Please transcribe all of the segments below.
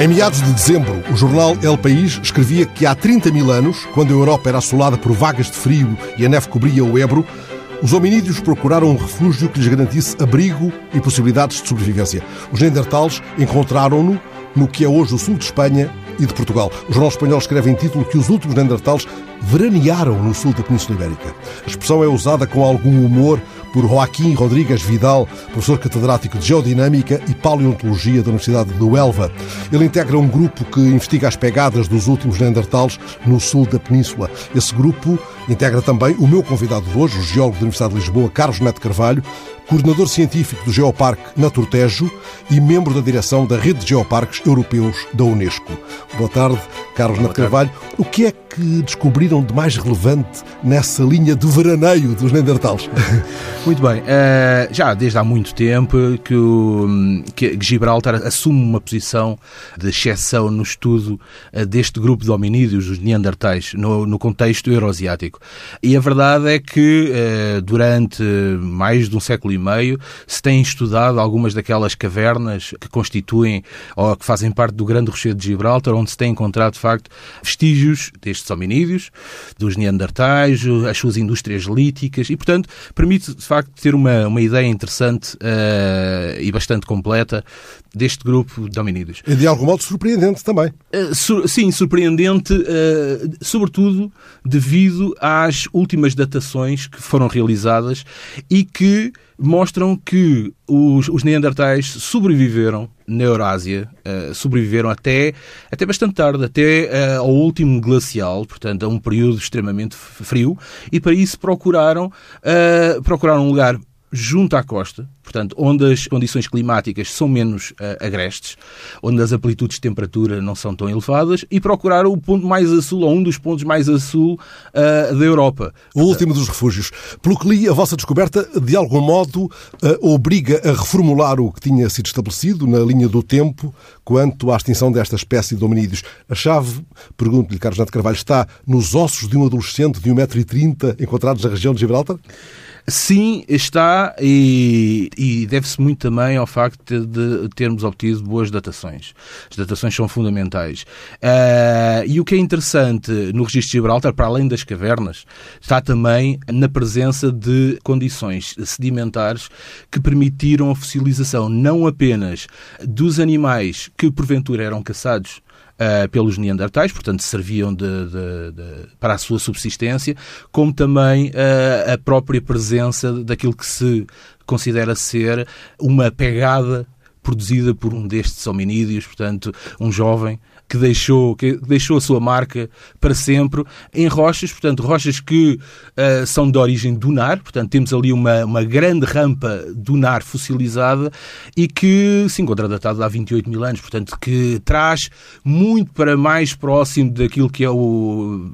Em meados de dezembro, o jornal El País escrevia que há 30 mil anos, quando a Europa era assolada por vagas de frio e a neve cobria o Ebro, os hominídeos procuraram um refúgio que lhes garantisse abrigo e possibilidades de sobrevivência. Os Neandertals encontraram-no no que é hoje o sul de Espanha e de Portugal. O jornal espanhol escreve em título que os últimos Neandertals veranearam no sul da Península Ibérica. A expressão é usada com algum humor por Joaquim Rodrigues Vidal, professor catedrático de Geodinâmica e Paleontologia da Universidade de Huelva. Ele integra um grupo que investiga as pegadas dos últimos Neandertals no sul da Península. Esse grupo integra também o meu convidado de hoje, o geólogo da Universidade de Lisboa, Carlos Neto Carvalho, coordenador científico do Geoparque Naturtejo e membro da direção da Rede de Geoparques Europeus da Unesco. Boa tarde, Carlos Neto Carvalho. O que é que descobriram de mais relevante nessa linha de veraneio dos Neandertals? Muito bem. Uh, já desde há muito tempo que, o, que Gibraltar assume uma posição de exceção no estudo uh, deste grupo de hominídeos, os Neandertais, no, no contexto euroasiático. E a verdade é que uh, durante mais de um século e meio se tem estudado algumas daquelas cavernas que constituem ou que fazem parte do grande rochedo de Gibraltar, onde se tem encontrado, de facto, vestígios destes hominídeos, dos Neandertais, as suas indústrias líticas e, portanto, permite, de facto, ter uma, uma ideia interessante uh, e bastante completa deste grupo de hominídeos. E de algum modo surpreendente também. Uh, sur sim, surpreendente, uh, sobretudo devido às últimas datações que foram realizadas e que mostram que os, os Neandertais sobreviveram na Eurásia, uh, sobreviveram até, até bastante tarde, até uh, ao último glacial, portanto, a um período extremamente frio, e para isso procuraram, uh, procuraram um lugar junto à costa, portanto, onde as condições climáticas são menos uh, agrestes, onde as amplitudes de temperatura não são tão elevadas, e procurar o ponto mais a sul, ou um dos pontos mais a sul uh, da Europa. O último dos refúgios. Pelo que li, a vossa descoberta, de algum modo, uh, obriga a reformular o que tinha sido estabelecido na linha do tempo quanto à extinção desta espécie de hominídeos. A chave, pergunto-lhe, Carlos Neto Carvalho, está nos ossos de um adolescente de 1,30m encontrados na região de Gibraltar? Sim, está e, e deve-se muito também ao facto de, termos obtido boas datações. As datações são fundamentais. Uh, e o que é interessante no registro de Gibraltar, para além das cavernas, está também na presença de condições sedimentares que permitiram a fossilização não apenas dos animais que porventura eram caçados uh, pelos Neandertais, portanto serviam de, de, de, para a sua subsistência, como também uh, a própria presença daquilo que se considera ser uma pegada produzida por um destes hominídeos, portanto, um jovem que deixou, que deixou a sua marca para sempre em rochas, portanto, rochas que uh, são de origem dunar, portanto, temos ali uma, uma grande rampa dunar fossilizada e que se encontra datada há 28 mil anos, portanto, que traz muito para mais próximo daquilo que é o,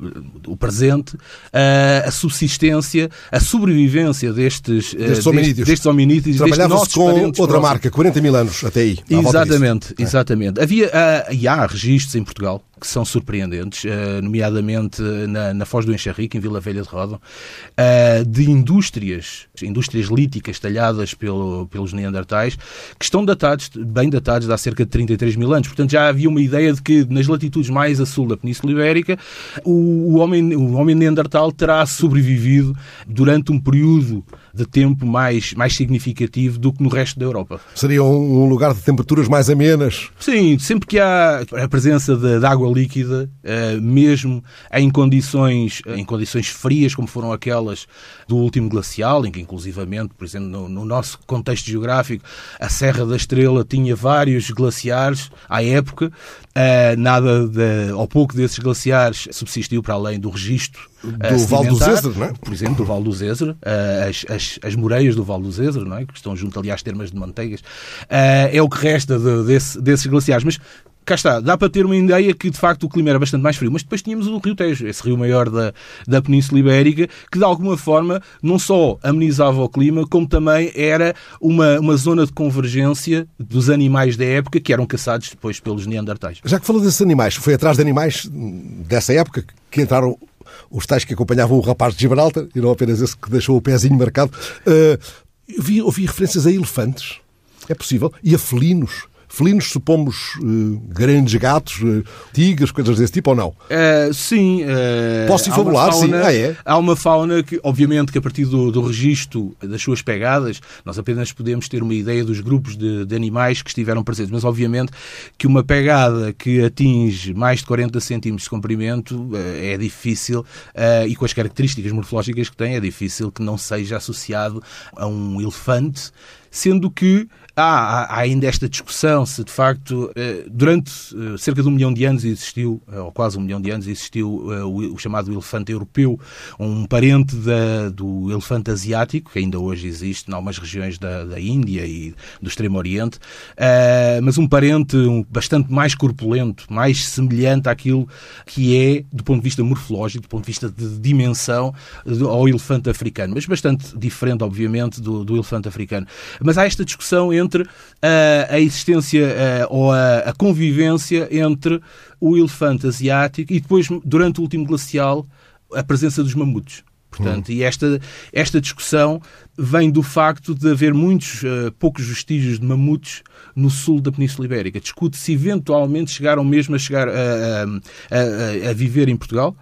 o presente, uh, a subsistência, a sobrevivência destes, uh, destes hominídeos. Destes hominídeos Trabalhava-se com outra próximos. marca, 40 mil anos até aí. Exatamente, exatamente. Havia, e há registros em Portugal que são surpreendentes, uh, nomeadamente na, na Foz do Enxarrique, em Vila Velha de Rodão, uh, de indústrias, indústrias líticas talhadas pelo, pelos neandertais, que estão datados, bem datados, de há cerca de 33 mil anos. Portanto, já havia uma ideia de que nas latitudes mais a sul da Península Ibérica, o, o, homem, o homem neandertal terá sobrevivido durante um período de tempo mais, mais significativo do que no resto da Europa. Seria um lugar de temperaturas mais amenas? Sim, sempre que há a presença de, de água líquida, uh, mesmo em condições, em condições frias, como foram aquelas do último glacial, em que inclusivamente, por exemplo, no, no nosso contexto geográfico, a Serra da Estrela tinha vários glaciares à época, uh, nada de, ou pouco desses glaciares subsistiu para além do registro do Val do Zézer, não é? Por exemplo, do Val do Zézer, as, as, as moreias do Val do Zézer, não é? que estão junto ali às termas de manteigas, é o que resta de, desse, desses glaciares. Mas cá está, dá para ter uma ideia que de facto o clima era bastante mais frio, mas depois tínhamos o Rio Tejo, esse rio maior da, da Península Ibérica, que de alguma forma não só amenizava o clima, como também era uma, uma zona de convergência dos animais da época que eram caçados depois pelos Neandertais. Já que falou desses animais, foi atrás de animais dessa época que entraram os tais que acompanhavam o rapaz de Gibraltar, e não apenas esse que deixou o pezinho marcado. Uh, vi, ouvi referências a elefantes, é possível, e a felinos Felinos, supomos uh, grandes gatos, uh, tigres, coisas desse tipo ou não? Uh, sim. Posso fabular, sim. Ah, é? Há uma fauna que, obviamente, que a partir do, do registro das suas pegadas, nós apenas podemos ter uma ideia dos grupos de, de, animais que estiveram presentes. Mas, obviamente, que uma pegada que atinge mais de 40 centímetros de comprimento é difícil, e com as características morfológicas que tem, é difícil que não seja associado a um elefante, sendo que há, ainda esta discussão se de facto eh, durante eh, cerca de um milhão de anos existiu, eh, ou quase um milhão de anos, existiu o chamado elefante europeu, um parente da, do elefante asiático, que ainda hoje existe em algumas regiões da, da Índia e do Extremo Oriente, mas um parente bastante mais corpulento, mais semelhante àquilo que é, do ponto de vista morfológico, do ponto de vista de dimensão, ao elefante africano, mas bastante diferente, obviamente, do, do elefante africano. Mas há esta discussão entre entre a, existência ou a, a, convivência entre o elefante asiático e depois, durante o último glacial, a presença dos mamutos. Portanto, e esta, esta discussão vem do facto de haver muitos, uh, poucos vestígios de mamutos no sul da Península Ibérica. Discute-se eventualmente chegaram mesmo a chegar a, a, viver em Portugal.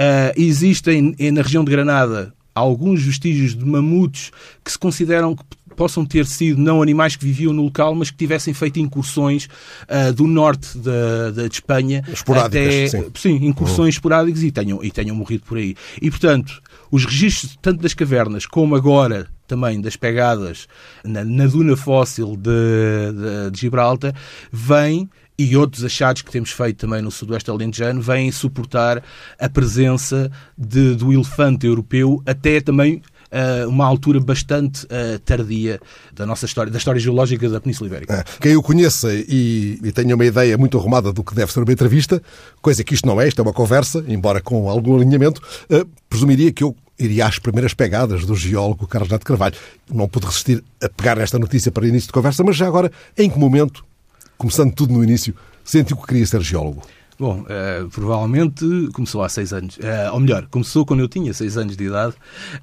Uh, existem na região de Granada alguns vestígios de mamutos que se consideram que possam ter sido não animais que viviam no local, mas que tivessem feito incursões uh, do norte da, de Espanha até sim. sim incursões uhum. esporádicas e tenham, e tenham morrido por aí. E, portanto, os registros tanto das cavernas como agora também das pegadas na, na duna fóssil de, de, de Gibraltar vêm e outros achados que temos feito também no sudoeste alentejano vêm suportar a presença de, do elefante europeu até também uh, uma altura bastante uh, tardia da nossa história, da história geológica da Península Ibérica. É, quem o conheça e, e, tenha uma ideia muito arrumada do que deve ser uma entrevista, coisa que isto não é, isto é uma conversa, embora com algum alinhamento, uh, presumiria que eu iria às primeiras pegadas do geólogo Carlos Neto Carvalho. Não pude resistir a pegar nesta notícia para início de conversa, mas já agora, em que momento, começando tudo no início, sentiu que queria ser geólogo? Bom, uh, provavelmente começou há seis anos. Uh, ou melhor, começou quando eu tinha seis anos de idade,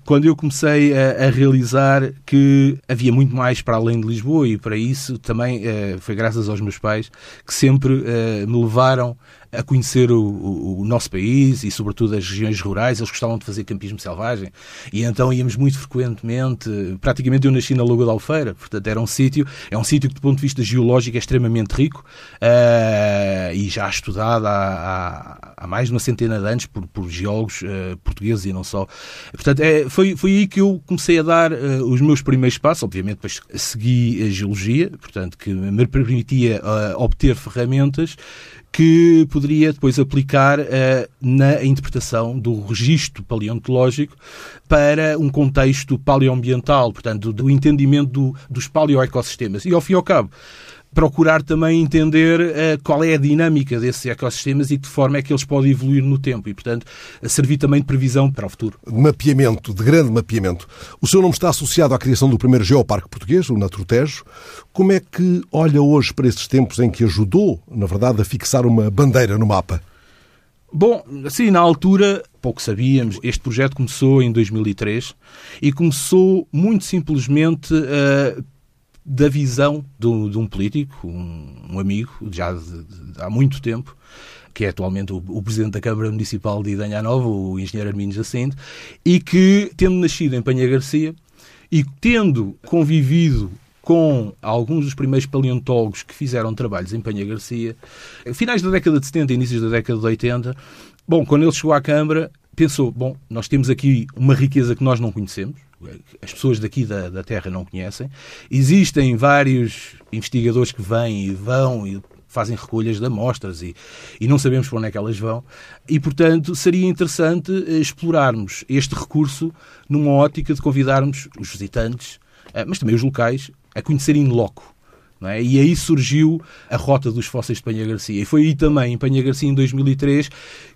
quando eu comecei a, a realizar que havia muito mais para além de Lisboa e para isso também foi graças aos meus pais que sempre me levaram a conhecer o, o, nosso país e, sobretudo, as regiões rurais. Eles gostavam de fazer campismo selvagem e então íamos muito frequentemente. Praticamente eu nasci na Lagoa da Alfeira, portanto era um sítio, é um sítio que, do ponto de vista geológico, é extremamente rico uh, e já estudado há, há, há, mais de uma centena de anos por, por geólogos uh, portugueses e não só. Portanto, é, foi, foi aí que eu comecei a dar uh, os meus primeiros passos. Obviamente, depois segui a geologia, portanto, que me permitia obter ferramentas que poderia depois aplicar uh, na interpretação do registro paleontológico para um contexto paleoambiental, portanto, do, entendimento do, dos paleoecossistemas. E, ao fim e ao cabo, procurar também entender uh, qual é a dinâmica desses ecossistemas e de que forma é que eles podem evoluir no tempo e, portanto, servir também de previsão para o futuro. Mapeamento, de grande mapeamento. O seu nome está associado à criação do primeiro geoparque português, o Naturtejo. Como é que olha hoje para esses tempos em que ajudou, na verdade, a fixar uma bandeira no mapa? Bom, assim, na altura, pouco sabíamos, este projeto começou em 2003 e começou muito simplesmente uh, da visão de, de um político, um, um amigo, já de, de, há muito tempo, que é atualmente o, o, Presidente da Câmara Municipal de Idanha Nova, o Engenheiro Armindo Jacinto, e que, tendo nascido em Penha Garcia e tendo convivido com alguns dos primeiros paleontólogos que fizeram trabalhos em Penha Garcia, finais da década de 70, inícios da década de 80, bom, quando ele chegou à Câmara, pensou, bom, nós temos aqui uma riqueza que nós não conhecemos, as pessoas daqui da, da Terra não conhecem. Existem vários investigadores que vêm e vão e fazem recolhas de amostras e, e não sabemos para onde é que elas vão. E, portanto, seria interessante eh, explorarmos este recurso numa ótica de convidarmos os visitantes, eh, mas também os locais, a conhecerem loco. É? E aí surgiu a rota dos fósseis de Penha Garcia. E foi aí também, em Penha Garcia, em 2003,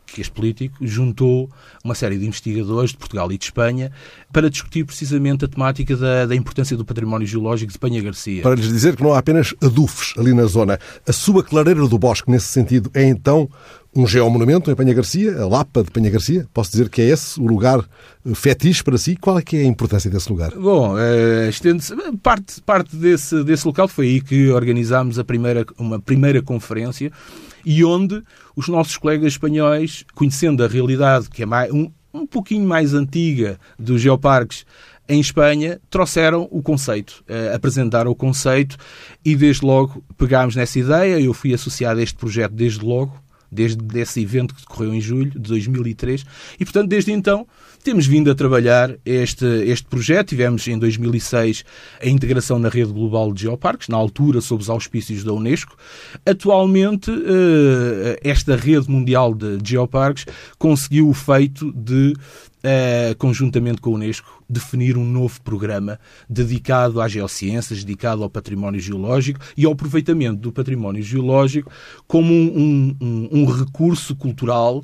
que este político juntou uma série de investigadores de Portugal e de Espanha para discutir precisamente a temática da, da importância do património geológico de Penha Garcia. Para lhes dizer que não há apenas adufes ali na zona. A sua clareira do bosque, nesse sentido, é então um geomonumento em Penha Garcia, a Lapa de Penha Garcia. Posso dizer que é esse o lugar eh, fetiche para si? Qual é que é a importância desse lugar? Bom, uh, parte, parte desse, desse local foi aí que organizámos a primeira, uma primeira conferência e onde os nossos colegas espanhóis, conhecendo a realidade que é mais, um, um pouquinho mais antiga dos geoparques em Espanha, trouxeram o conceito, apresentaram o conceito e desde logo pegámos nessa ideia. Eu fui associado a este projeto desde logo desde esse evento que decorreu em julho de 2003. E, portanto, desde então temos vindo a trabalhar este, este projeto. Tivemos em 2006 a integração na rede global de geoparques, na altura sob os auspícios da Unesco. Atualmente, eh, esta rede mundial de geoparques conseguiu o feito de uh, conjuntamente com a Unesco, definir um novo programa dedicado às geociências, dedicado ao património geológico e ao aproveitamento do património geológico como um, um, um recurso cultural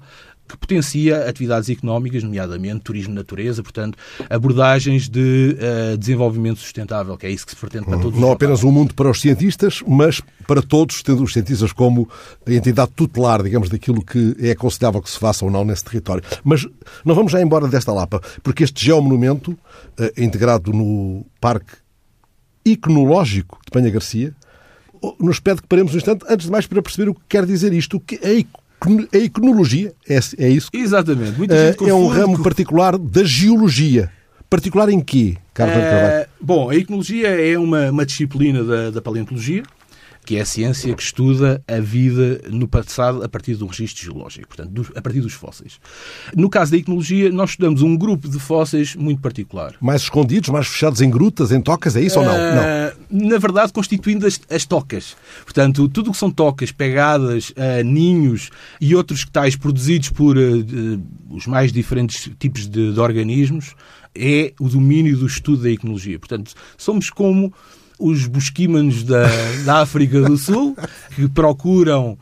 que potencia atividades económicas, nomeadamente turismo de natureza, portanto, abordagens de uh, desenvolvimento sustentável, que é isso que se pretende para todos Não os apenas um mundo para os cientistas, mas para todos, tendo os cientistas como a entidade tutelar, digamos, daquilo que é aconselhável que se faça ou não nesse território. Mas não vamos já embora desta Lapa, porque este geomonumento, uh, integrado no Parque Iconológico de Penha Garcia, nos pede que paremos um instante, antes de mais, para perceber o que quer dizer isto. O que é a iconologia, é, é isso? Exatamente. Muita gente é um ramo particular da geologia. Particular em quê, Carlos é, Bom, a iconologia é uma, uma disciplina da, da paleontologia que é a ciência que estuda a vida no passado a partir do registro geológico, portanto, a partir dos fósseis. No caso da iconologia, nós estudamos um grupo de fósseis muito particular. Mais escondidos, mais fechados em grutas, em tocas, é isso uh, ou não? Eh, não? Na verdade, constituindo as, as tocas. Portanto, tudo o que são tocas, pegadas, uh, ninhos e outros tais produzidos por uh, os mais diferentes tipos de, de organismos é o domínio do estudo da iconologia. Portanto, somos como os busquímanos da, da África do Sul, que procuram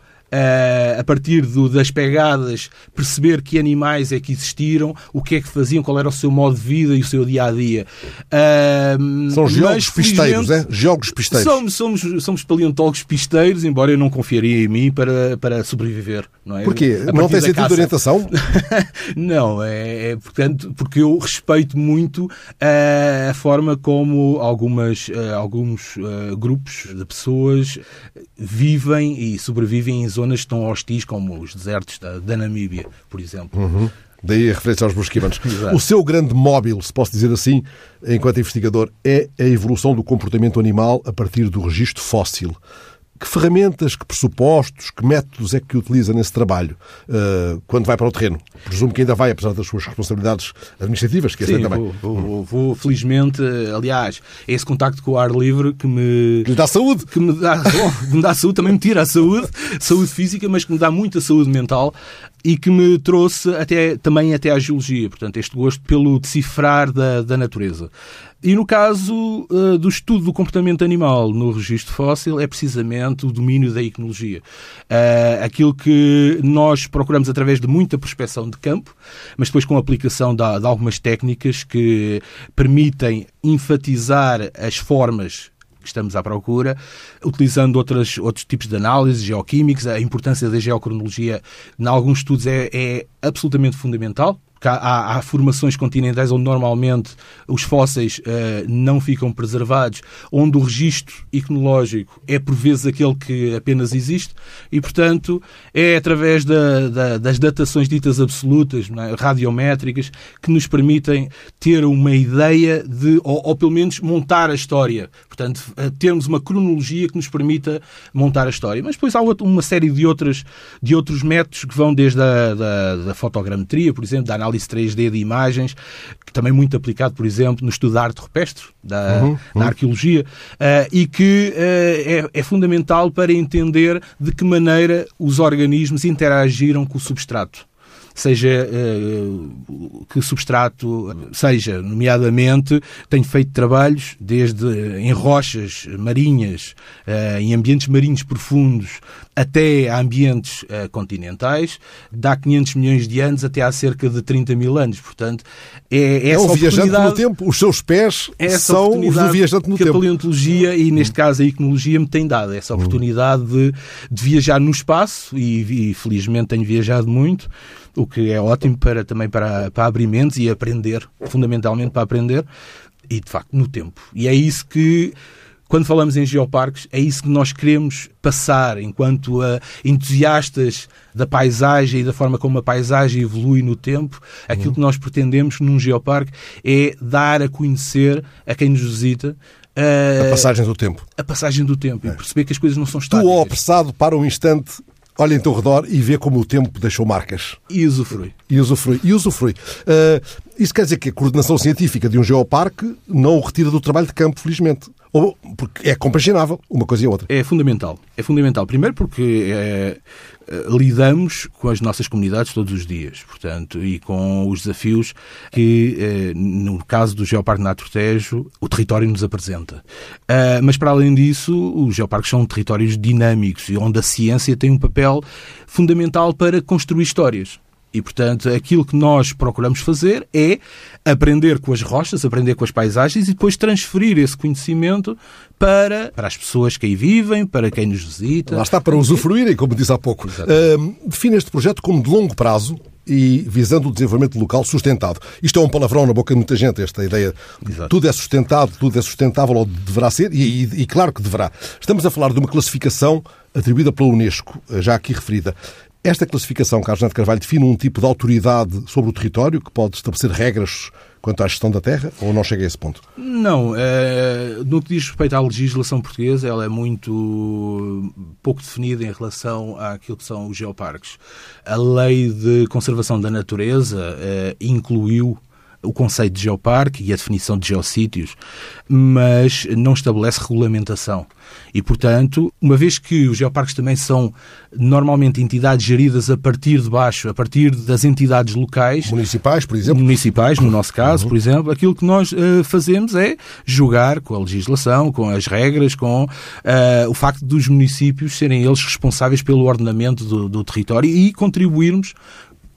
a partir do, das pegadas, perceber que animais é que existiram, o que é que faziam, qual era o seu modo de vida e o seu dia a dia. Uh, São geólogos pisteiros, é? Geólogos pisteiros. Somos, somos, somos paleontólogos pisteiros, embora eu não confiaria em mim para, para sobreviver. Não é? Porquê? Não tem sentido de orientação? não, é, é, portanto, porque eu respeito muito uh, a forma como algumas, alguns grupos de pessoas vivem e sobrevivem em zonas tão hostis como os desertos da, da Namíbia, por exemplo. Uhum. Daí a referência aos mosquimanos. o seu grande móvel, se posso dizer assim, enquanto investigador, é a evolução do comportamento animal a partir do registro fóssil. Que ferramentas, que pressupostos, que métodos é que utiliza nesse trabalho uh, quando vai para o terreno? Presumo que ainda vai, apesar das suas responsabilidades administrativas, que é Sim, também. Vou, vou, vou, felizmente, aliás, é esse contacto com o ar livre que me. Que lhe dá saúde. Que me dá, bom, me dá saúde, também me tira a saúde, saúde física, mas que me dá muita saúde mental e que me trouxe até, também até à geologia, portanto, este gosto pelo decifrar da, da natureza. E no caso uh, do estudo do comportamento animal no registro fóssil, é precisamente o domínio da iconologia. Uh, aquilo que nós procuramos através de muita prospecção de campo, mas depois com a aplicação de, de algumas técnicas que permitem enfatizar as formas estamos à procura, utilizando outras, outros tipos de análise geoquímicos. A importância da geocronologia, em alguns estudos, é, é absolutamente fundamental há, há, formações continentais onde normalmente os fósseis uh, não ficam preservados, onde o registro iconológico é por vezes aquele que apenas existe e, portanto, é através da, da, das datações ditas absolutas, é? radiométricas, que nos permitem ter uma ideia de, ou, ou pelo menos montar a história. Portanto, eh, termos uma cronologia que nos permita montar a história. Mas depois há uma série de, outras, de outros métodos que vão desde a da, da fotogrametria, por exemplo, da análise 3D de imagens, também muito aplicado, por exemplo, no estudo da arte rupestre, da, uhum, uhum. arqueologia, uh, e que uh, é, é, fundamental para entender de que maneira os organismos interagiram com o substrato. Seja uh, que substrato seja, nomeadamente, tenho feito trabalhos desde em rochas marinhas, uh, em ambientes marinhos profundos, até a ambientes uh, continentais, dá 500 milhões de anos até há cerca de 30 mil anos. Portanto, é, é um viajante no tempo. Os seus pés é são os do viajante no que tempo. a paleontologia e, neste caso, a iconologia me tem dado. Essa oportunidade de, de viajar no espaço e, e, felizmente, tenho viajado muito o que é ótimo para, também para, para abrir mentes e aprender, fundamentalmente para aprender, e de facto no tempo. E é isso que quando falamos em geoparques, é isso que nós queremos passar enquanto uh, entusiastas da paisagem e da forma como a paisagem evolui no tempo. Aquilo uhum. que nós pretendemos num geoparque é dar a conhecer a quem nos visita uh, a passagem do tempo. A passagem do tempo é. e perceber que as coisas não são estáticas. Tu, ao apressado, para um instante, olha em teu redor e vê como o tempo deixou marcas. E usufrui. E usufrui. E usufrui. Uh, isso quer dizer que a coordenação científica de um geoparque não o retira do trabalho de campo, felizmente. Ou, porque é compaginável uma coisa e outra. É fundamental. É fundamental. Primeiro porque é, lidamos com as nossas comunidades todos os dias, portanto, e com os desafios que, é, no caso do Geoparque Nato Tejo, o território nos apresenta. Mas, para além disso, os geoparques são territórios dinâmicos e onde a ciência tem um papel fundamental para construir histórias. E, portanto, aquilo que nós procuramos fazer é aprender com as rochas, aprender com as paisagens e depois transferir esse conhecimento para, para as pessoas que aí vivem, para quem nos visita. Lá está, para usufruírem, como disse há pouco. Uh, define este projeto como de longo prazo e visando o desenvolvimento local sustentado. Isto é um palavrão na boca de muita gente, esta ideia. Exato. Tudo é sustentado, tudo é sustentável, ou deverá ser, e, e, e claro que deverá. Estamos a falar de uma classificação atribuída pela Unesco, já aqui referida. Esta classificação, Carlos Neto Carvalho, define um tipo de autoridade sobre o território que pode estabelecer regras quanto à gestão da terra ou não chega a esse ponto? Não. É, no que diz respeito à legislação portuguesa, ela é muito pouco definida em relação àquilo que são os geoparques. A lei de conservação da natureza é, incluiu o conceito de geoparque e a definição de geossítios, mas não estabelece regulamentação. E, portanto, uma vez que os geoparques também são normalmente entidades geridas a partir de baixo, a partir das entidades locais. Municipais, por exemplo. Municipais, no nosso caso, uhum. por exemplo, aquilo que nós uh, fazemos é jogar com a legislação, com as regras, com uh, o facto dos municípios serem eles responsáveis pelo ordenamento do, do território e contribuirmos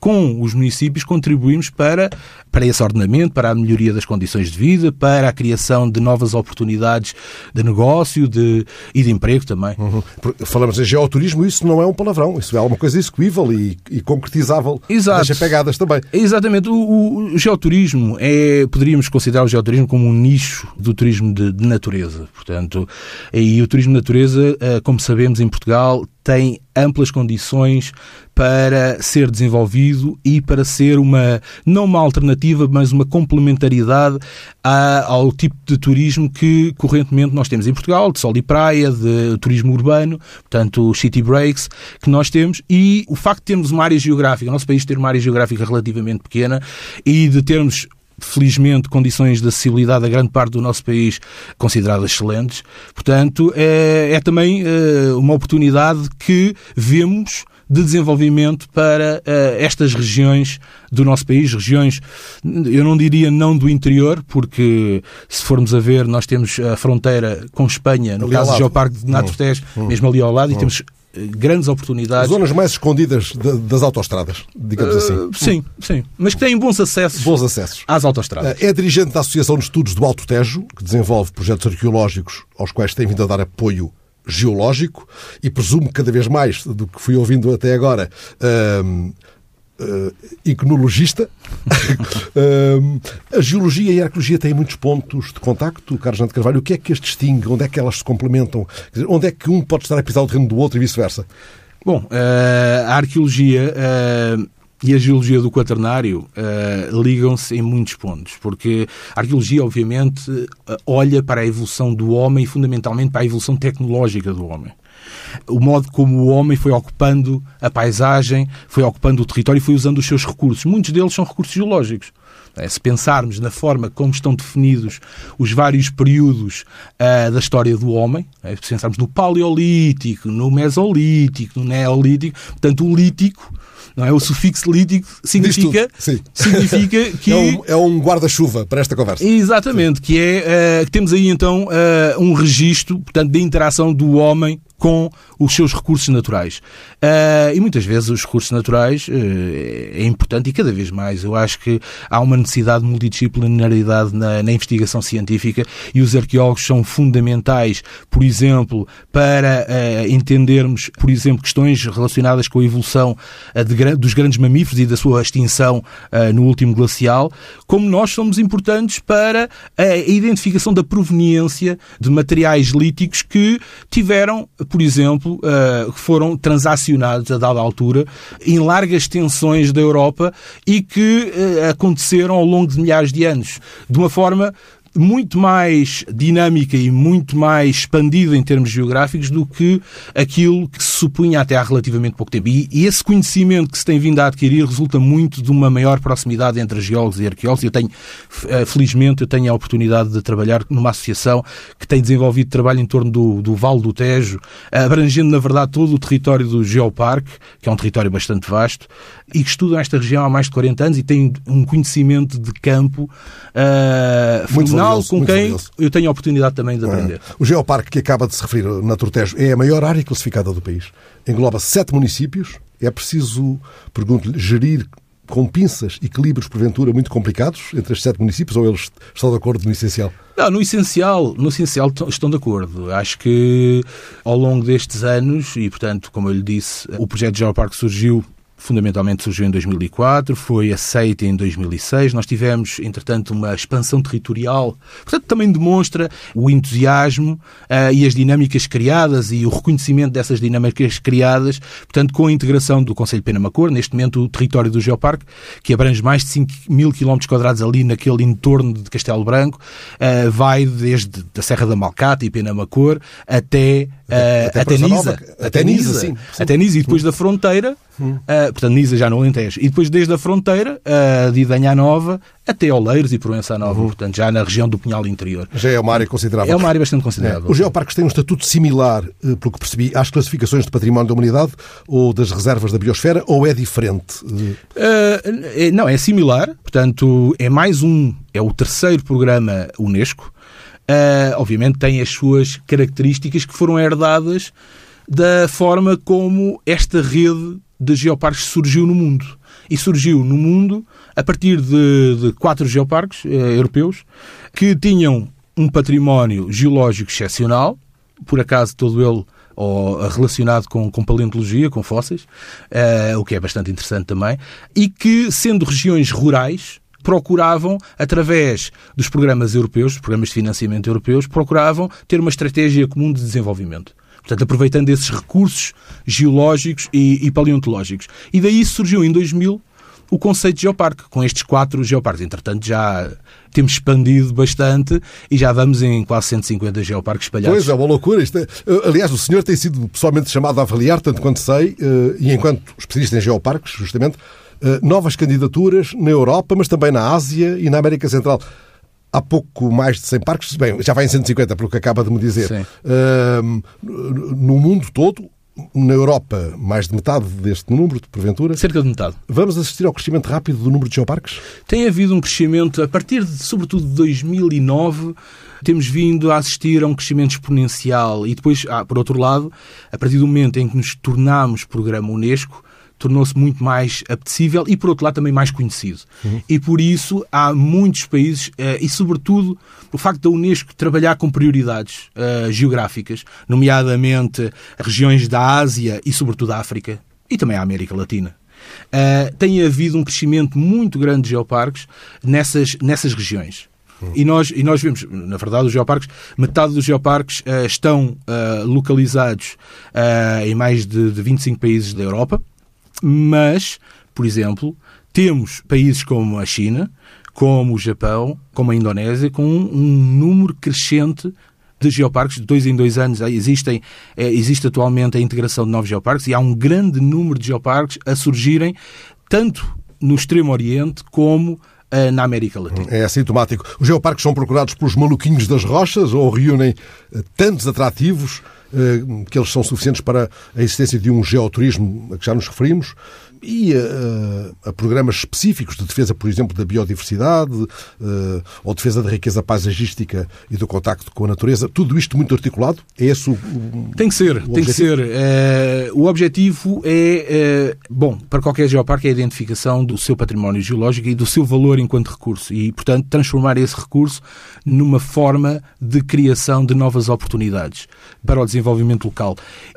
com os municípios contribuímos para, para esse ordenamento, para a melhoria das condições de vida, para a criação de novas oportunidades de negócio de, e de emprego também. Uhum. Falamos em geoturismo, isso não é um palavrão, isso é alguma coisa execuível e, e concretizável. Exato. Deixa pegadas também. Exatamente. O, o, geoturismo é, poderíamos considerar o geoturismo como um nicho do turismo de, de natureza. Portanto, e o turismo de natureza, eh, como sabemos, em Portugal tem amplas condições para ser desenvolvido e para ser uma, não uma alternativa, mas uma complementaridade ao tipo de turismo que correntemente nós temos em Portugal, de sol e praia, de turismo urbano, portanto, city breaks, que nós temos, e o facto de termos uma área geográfica, o nosso país ter uma área geográfica relativamente pequena e de termos felizmente, condições de acessibilidade a grande parte do nosso país consideradas excelentes. Portanto, é, é também é, uma oportunidade que vemos de desenvolvimento para uh, estas regiões do nosso país, regiões, eu não diria não do interior, porque se formos a ver, nós temos a fronteira com Espanha, no ali caso do Geoparque de Natortés, hum, hum, mesmo ali ao lado, hum. e temos grandes oportunidades. Zonas mais escondidas de, das autoestradas, digamos uh, assim. Sim, sim. Mas que têm bons acessos, bons acessos. às autoestradas. Uh, é dirigente da Associação de Estudos do Alto Tejo, que desenvolve projetos arqueológicos aos quais tem vindo a dar apoio geológico e presumo cada vez mais do que fui ouvindo até agora. Uh, iconologista. uh, a geologia e a arqueologia têm muitos pontos de contacto, Carlos Jante Carvalho. O que é que as distingue? Onde é que elas se complementam? Dizer, onde é que um pode estar a pisar o terreno do outro e vice-versa? Bom, uh, a arqueologia e a geologia do quaternário uh, ligam-se em muitos pontos, porque a arqueologia, obviamente, uh, olha para a evolução do homem e, fundamentalmente, para a evolução tecnológica do homem o modo como o homem foi ocupando a paisagem, foi ocupando o território e foi usando os seus recursos. Muitos deles são recursos geológicos. É, se pensarmos na forma como estão definidos os vários períodos uh, da história do homem, é, se pensarmos no Paleolítico, no Mesolítico, no Neolítico, portanto, o Lítico não é? O sufixo lítico significa, significa que... É um, é um guarda-chuva para esta conversa. Exatamente, que é uh, que temos aí então uh, um registro, portanto, de interação do homem com os seus recursos naturais. Uh, e muitas vezes os recursos naturais uh, é importante e cada vez mais. Eu acho que há uma necessidade de multidisciplinaridade na, na, investigação científica e os arqueólogos são fundamentais, por exemplo, para uh, entendermos, por exemplo, questões relacionadas com a evolução de, dos grandes mamíferos e da sua extinção no último glacial, como nós somos importantes para a identificação da proveniência de materiais líticos que tiveram por exemplo, uh, foram transacionados a dada altura em largas tensões da Europa e que uh, aconteceram ao longo de milhares de anos, de uma forma muito mais dinâmica e muito mais expandida em termos geográficos do que aquilo que se supunha até há relativamente pouco tempo. E, esse conhecimento que se tem vindo a adquirir resulta muito de uma maior proximidade entre geólogos e arqueólogos. Eu tenho, eh, felizmente, eu tenho a oportunidade de trabalhar numa associação que tem desenvolvido trabalho em torno do, do Vale do Tejo, abrangendo, na verdade, todo o território do Geoparque, que é um território bastante vasto, e que estudam esta região há mais de 40 anos e têm um conhecimento de campo uh, fenomenal com quem valioso. eu tenho a oportunidade também de aprender. É. O Geoparque que acaba de se referir na Tortejo é a maior área classificada do país. Engloba sete municípios. É preciso, pergunto-lhe, gerir com pinças equilíbrios, porventura, muito complicados entre estes sete municípios ou eles estão de acordo no essencial? Não, no essencial, no essencial estão de acordo. Acho que ao longo destes anos, e portanto, como eu lhe disse, o projeto de Geoparque surgiu fundamentalmente surgiu em 2004, foi aceita em 2006. Nós tivemos, entretanto, uma expansão territorial. Portanto, também demonstra o entusiasmo uh, e as dinâmicas criadas e o reconhecimento dessas dinâmicas criadas, portanto, com a integração do Conselho de Penamacor, neste momento o território do Geoparque, que abrange mais de 5 mil quilómetros quadrados ali naquele entorno de Castelo Branco, uh, vai desde a Serra da Malcata e Penamacor até até, até, até Nisa. Até Nisa, sim, sim. Até Nisa. E depois da fronteira, hum. uh, portanto, Nisa já no Alentejo. E depois desde a fronteira uh, de Idanha Nova até Oleiros e Proença Nova, uhum. portanto, já na região do Pinhal Interior. Já é uma área considerável. É uma área bastante considerável. É. Os geoparques têm um estatuto similar, eh, pelo que percebi, às classificações de património da humanidade ou das reservas da biosfera, ou é diferente? Uh, não, é similar, portanto, é mais um, é o terceiro programa Unesco, uh, obviamente tem as suas características que foram herdadas da forma como esta rede de geoparques surgiu no mundo. E surgiu no mundo a partir de, de quatro geoparques uh, europeus que tinham um património geológico excepcional, por acaso todo ele ou relacionado com, com paleontologia, com fósseis, uh, o que é bastante interessante também, e que, sendo regiões rurais, procuravam, através dos programas europeus, programas de financiamento europeus, procuravam ter uma estratégia comum de desenvolvimento. Portanto, aproveitando esses recursos geológicos e, e paleontológicos. E daí surgiu em 2000 o conceito de geoparque, com estes quatro geoparques. Entretanto, já temos expandido bastante e já vamos em quase 150 geoparques espalhados. Pois, é uma loucura. Isto é... Aliás, o senhor tem sido pessoalmente chamado a avaliar, tanto quanto sei, eh, e enquanto especialista em geoparques, justamente, eh, novas candidaturas na Europa, mas também na Ásia e na América Central. Há pouco mais de 100 parques, bem, já vai em 150, pelo que acaba de me dizer. Uh, no mundo todo, na Europa, mais de metade deste número, porventura. Cerca de metade. Vamos assistir ao crescimento rápido do número de geoparques? Tem havido um crescimento, a partir de, sobretudo, de 2009, temos vindo a assistir a um crescimento exponencial. E depois, ah, por outro lado, a partir do momento em que nos tornámos programa Unesco, tornou-se muito mais apetecível e, por outro lado, também mais conhecido. Uhum. E por isso há muitos países, eh, e sobretudo o facto da Unesco trabalhar com prioridades uh, geográficas, nomeadamente regiões da Ásia e, sobretudo, a África e também a América Latina. Uh, tem havido um crescimento muito grande de geoparques nessas, nessas regiões. Uhum. E nós, e nós vemos, na verdade, os geoparques, metade dos geoparques uh, estão uh, localizados em mais de, de 25 países da Europa, mas, por exemplo, temos países como a China, como o Japão, como a Indonésia, com um, número crescente de geoparques, de dois em dois anos existem, é, existe atualmente a integração de novos geoparques e há um grande número de geoparques a surgirem tanto no Extremo Oriente como uh, na América Latina. É assintomático. Os geoparques são procurados pelos maluquinhos das rochas ou reúnem uh, tantos atrativos que eles são suficientes para a existência de um geoturismo a que já nos referimos? e a, a, programas específicos de defesa, por exemplo, da biodiversidade uh, ou defesa da riqueza paisagística e do contacto com a natureza, tudo isto muito articulado? É esse o, o Tem que ser, tem que ser. Uh, o objetivo é, uh, bom, para qualquer geoparque é a identificação do seu património geológico e do seu valor enquanto recurso e, portanto, transformar esse recurso numa forma de criação de novas oportunidades para o desenvolvimento local.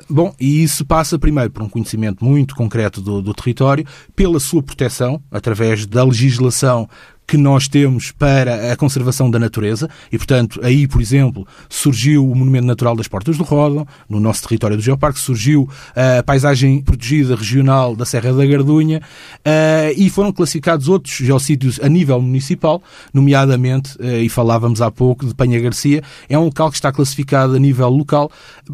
Bom, e isso passa primeiro por um conhecimento muito concreto do, do território, pela sua proteção, através da legislação que nós temos para a conservação da natureza. E, portanto, aí, por exemplo, surgiu o Monumento Natural das Portas do Ródão, no nosso território do Geoparque, surgiu a paisagem protegida regional da Serra da Gardunha eh, e foram classificados outros geossítios a nível municipal, nomeadamente, eh, e falávamos há pouco de Penha Garcia, é um local que está classificado a nível local,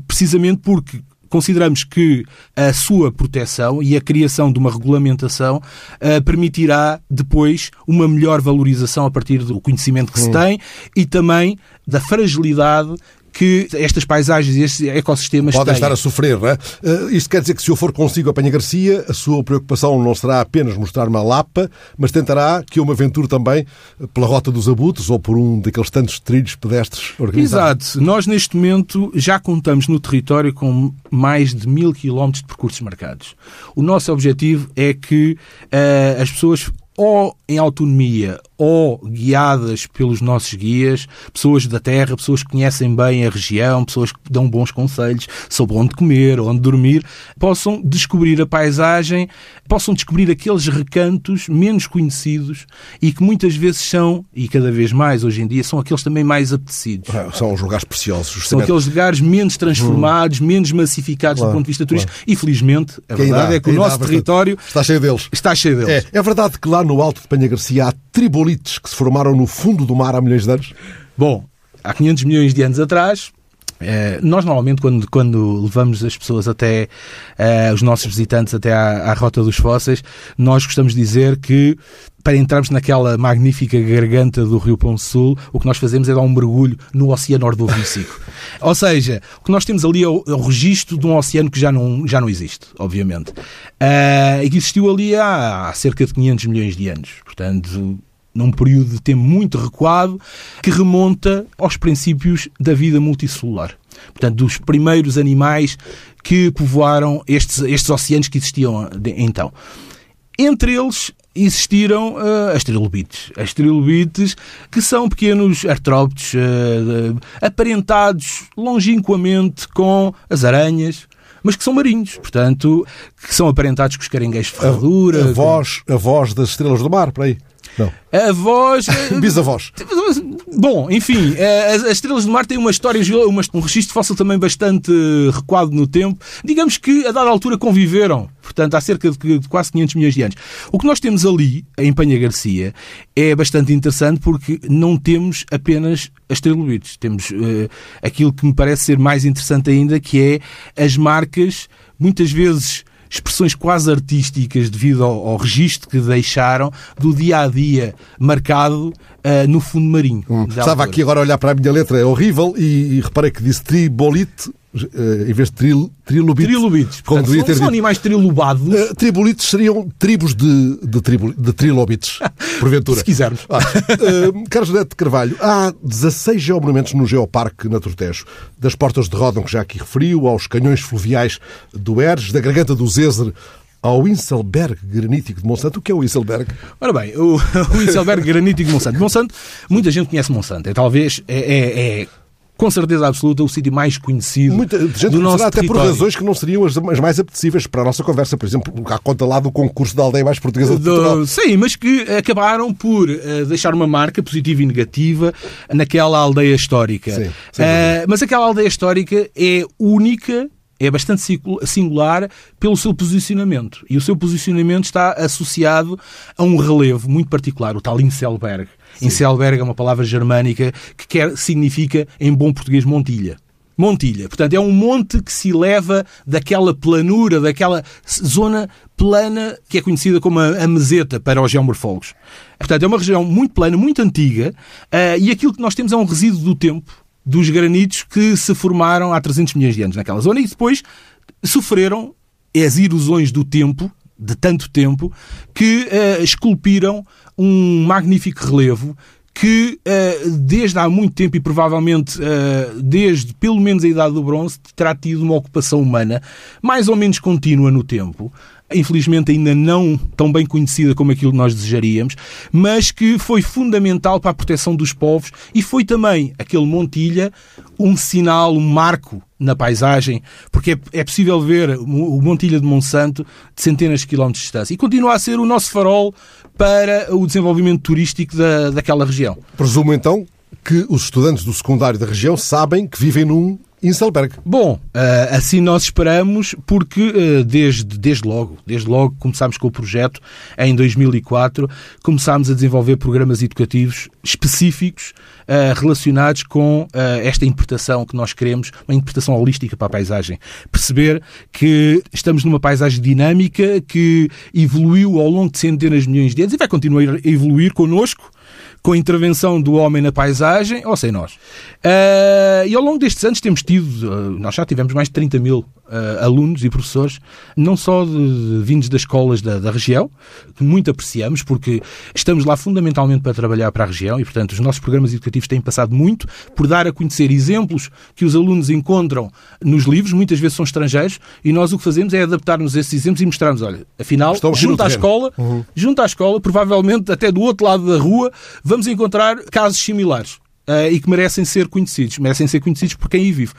precisamente porque consideramos que a sua proteção e a criação de uma regulamentação uh, permitirá depois uma melhor valorização a partir do conhecimento que se hum. tem e também da fragilidade que estas paisagens e estes ecossistemas podem têm. estar a sofrer, não é? Uh, isto quer dizer que se eu for consigo a Penha Garcia, a sua preocupação não será apenas mostrar-me a Lapa, mas tentará que eu me aventure também pela Rota dos Abutres ou por um daqueles tantos trilhos pedestres organizados. Exato. Nós, neste momento, já contamos no território com mais de mil quilómetros de percursos marcados. O nosso objetivo é que uh, as pessoas ou em autonomia ou guiadas pelos nossos guias, pessoas da terra, pessoas que conhecem bem a região, pessoas que dão bons conselhos sobre onde comer, onde dormir, possam descobrir a paisagem, possam descobrir aqueles recantos menos conhecidos e que muitas vezes são, e cada vez mais hoje em dia, são aqueles também mais apetecidos. Ah, são os lugares preciosos. Justamente. São aqueles lugares menos transformados, hum. menos massificados claro, do ponto de vista turístico claro. e felizmente a verdade dá, é que o nosso território está cheio deles. Está cheio deles. É, é verdade que lá no Alto de Penha Garcia há tribolites que se formaram no fundo do mar há milhões de anos? Bom, há 500 milhões de anos atrás, eh, nós normalmente quando, quando levamos as pessoas até uh, os nossos visitantes até à, à, rota dos fósseis, nós gostamos de dizer que para entrarmos naquela magnífica garganta do Rio Pão Sul, o que nós fazemos é dar um mergulho no Oceano Ordovícico. Ou seja, o que nós temos ali é o, é o registro de um oceano que já não, já não existe, obviamente. Uh, e que existiu ali há, há cerca de 500 milhões de anos. Portanto, num período de tempo muito recuado, que remonta aos princípios da vida multicelular. Portanto, dos primeiros animais que povoaram estes, estes oceanos que existiam então. Entre eles existiram uh, as trilobites. As trilobites que são pequenos artrópodes uh, aparentados longínquamente com as aranhas, mas que são marinhos, portanto, que são aparentados com os caranguejos de ferradura. A, a, voz, a voz das estrelas do mar, por aí. Não. A voz. Eh, Bisavós. Bom, enfim, as, Estrelas do Mar têm uma história, um registro fóssil também bastante recuado no tempo. Digamos que a dada altura conviveram, portanto, há cerca de, quase 500 milhões de anos. O que nós temos ali, em Penha Garcia, é bastante interessante porque não temos apenas as trilobites. Temos uh, aquilo que me parece ser mais interessante ainda, que é as marcas, muitas vezes expressões quase artísticas devido ao, ao registro que deixaram do dia a dia marcado uh, no fundo marinho. Hum. Estava aqui agora a olhar para a minha letra, é horrível, e, e reparei que disse tribolite uh, em vez de tril, trilobites. Trilobites. Portanto, são, são animais trilobados. Uh, tribolites seriam tribos de, de, tribo, de trilobites, porventura. Se quisermos. Ah, uh, Carlos Neto de Carvalho, há 16 geomonumentos no Geoparque Naturtejo. Tejo. Das Portas de Rodão, que já aqui referiu, aos canhões fluviais do Eres, da Garganta do Zézer ao Inselberg granítico de Monsanto. O que é o Inselberg? Ora bem, o, o Inselberg granítico de Monsanto. Monsanto, muita gente conhece Monsanto. É talvez é, é, é com certeza absoluta, o sítio mais conhecido Muita gente do nosso até por razões que não seriam as, mais apetecíveis para a nossa conversa. Por exemplo, à conta lá do concurso da aldeia mais portuguesa de Portugal. Sim, mas que acabaram por uh, deixar uma marca positiva e negativa naquela aldeia histórica. Sim, uh, mas aquela aldeia histórica é única é bastante singular pelo seu posicionamento. E o seu posicionamento está associado a um relevo muito particular, o tal Inselberg. Sim. Inselberg é uma palavra germânica que quer, significa, em bom português, montilha. Montilha. Portanto, é um monte que se eleva daquela planura, daquela zona plana que é conhecida como a, meseta para os geomorfólogos. Portanto, é uma região muito plana, muito antiga, uh, e aquilo que nós temos é um resíduo do tempo dos granitos que se formaram há 300 milhões de anos naquela zona e depois sofreram as erosões do tempo de tanto tempo que uh, esculpiram um magnífico relevo que uh, desde há muito tempo e provavelmente uh, desde pelo menos a Idade do Bronze terá tido uma ocupação humana mais ou menos contínua no tempo, infelizmente ainda não tão bem conhecida como aquilo que nós desejaríamos, mas que foi fundamental para a proteção dos povos e foi também aquele Montilha um sinal, um marco na paisagem, porque é, é possível ver o Montilha de Monsanto de centenas de quilómetros de distância e continua a ser o nosso farol para o desenvolvimento turístico da, daquela região. Presumo então que os estudantes do secundário da região sabem que vivem num Inselberg. Bom, eh, assim nós esperamos, porque eh, desde, desde logo, desde logo começámos com o projeto, em 2004, começámos a desenvolver programas educativos específicos eh, relacionados com esta interpretação que nós queremos, uma interpretação holística para a paisagem. Perceber que estamos numa paisagem dinâmica que evoluiu ao longo de centenas de milhões de anos e vai continuar a evoluir connosco com a intervenção do homem na paisagem ou sem nós. Uh, e ao longo destes anos temos tido, uh, nós já tivemos mais de 30 mil uh, alunos e professores, não só de, de, vindos das escolas da, da, região, que muito apreciamos, porque estamos lá fundamentalmente para trabalhar para a região e, portanto, os nossos programas educativos têm passado muito por dar a conhecer exemplos que os alunos encontram nos livros, muitas vezes são estrangeiros, e nós o que fazemos é adaptar-nos a esses exemplos e mostrarmos, olha, afinal, junto à escola, uhum. junto à escola, provavelmente até do outro lado da rua, vamos encontrar casos similares. Uh, e que merecem ser conhecidos. Merecem ser conhecidos por quem aí vive.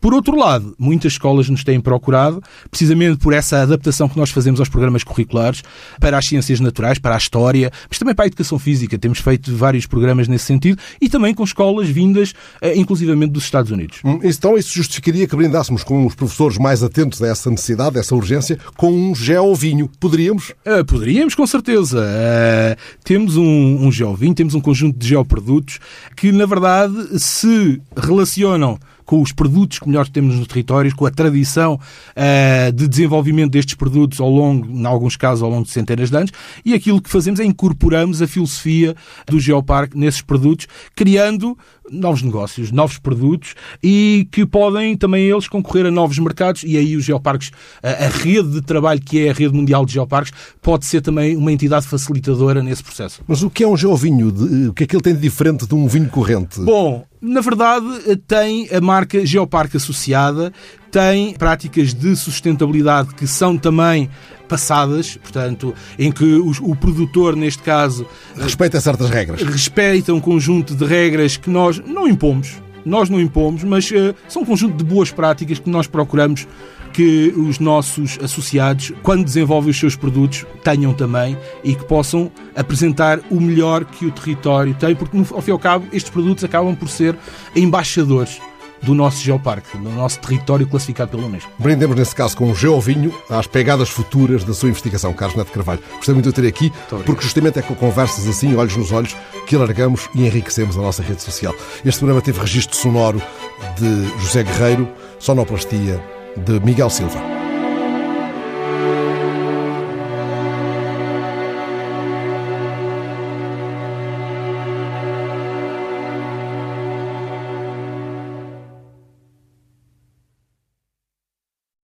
Por outro lado, muitas escolas nos têm procurado, precisamente por essa adaptação que nós fazemos aos programas curriculares para as ciências naturais, para a história, mas também para a educação física. Temos feito vários programas nesse sentido e também com escolas vindas, eh, inclusivamente dos Estados Unidos. Então, isso justificaria que brindássemos com os professores mais atentos a essa necessidade, a essa urgência, com um geovinho. Poderíamos? Uh, poderíamos, com certeza. Uh, temos um, um geovinho, temos um conjunto de geoprodutos que, na verdade, se relacionam com os produtos que melhor temos no território, com a tradição uh, de desenvolvimento destes produtos ao longo, em alguns casos, ao longo de centenas de anos, e aquilo que fazemos é incorporamos a filosofia do Geoparque nesses produtos, criando novos negócios, novos produtos e que podem também eles concorrer a novos mercados e aí os geoparques, a, a, rede de trabalho que é a rede mundial de geoparques, pode ser também uma entidade facilitadora nesse processo. Mas o que é um geovinho? O que é que ele tem de diferente de um vinho corrente? Bom, na verdade, tem a marca Geoparque associada, tem práticas de sustentabilidade que são também passadas, portanto, em que o, produtor, neste caso. Respeita certas regras. Respeita um conjunto de regras que nós não impomos. Nós não impomos, mas uh, são um conjunto de boas práticas que nós procuramos que os nossos associados, quando desenvolvem os seus produtos, tenham também e que possam apresentar o melhor que o território tem, porque, ao fim e ao cabo, estes produtos acabam por ser embaixadores do nosso geoparque, do nosso território classificado pelo Unesco. Brindemos, nesse caso, com um geovinho às pegadas futuras da sua investigação, Carlos Neto Carvalho. Gostei muito de ter aqui, porque justamente é com conversas assim, olhos nos olhos, que alargamos e enriquecemos a nossa rede social. Este programa teve registro sonoro de José Guerreiro, sonoplastia de Miguel Silva.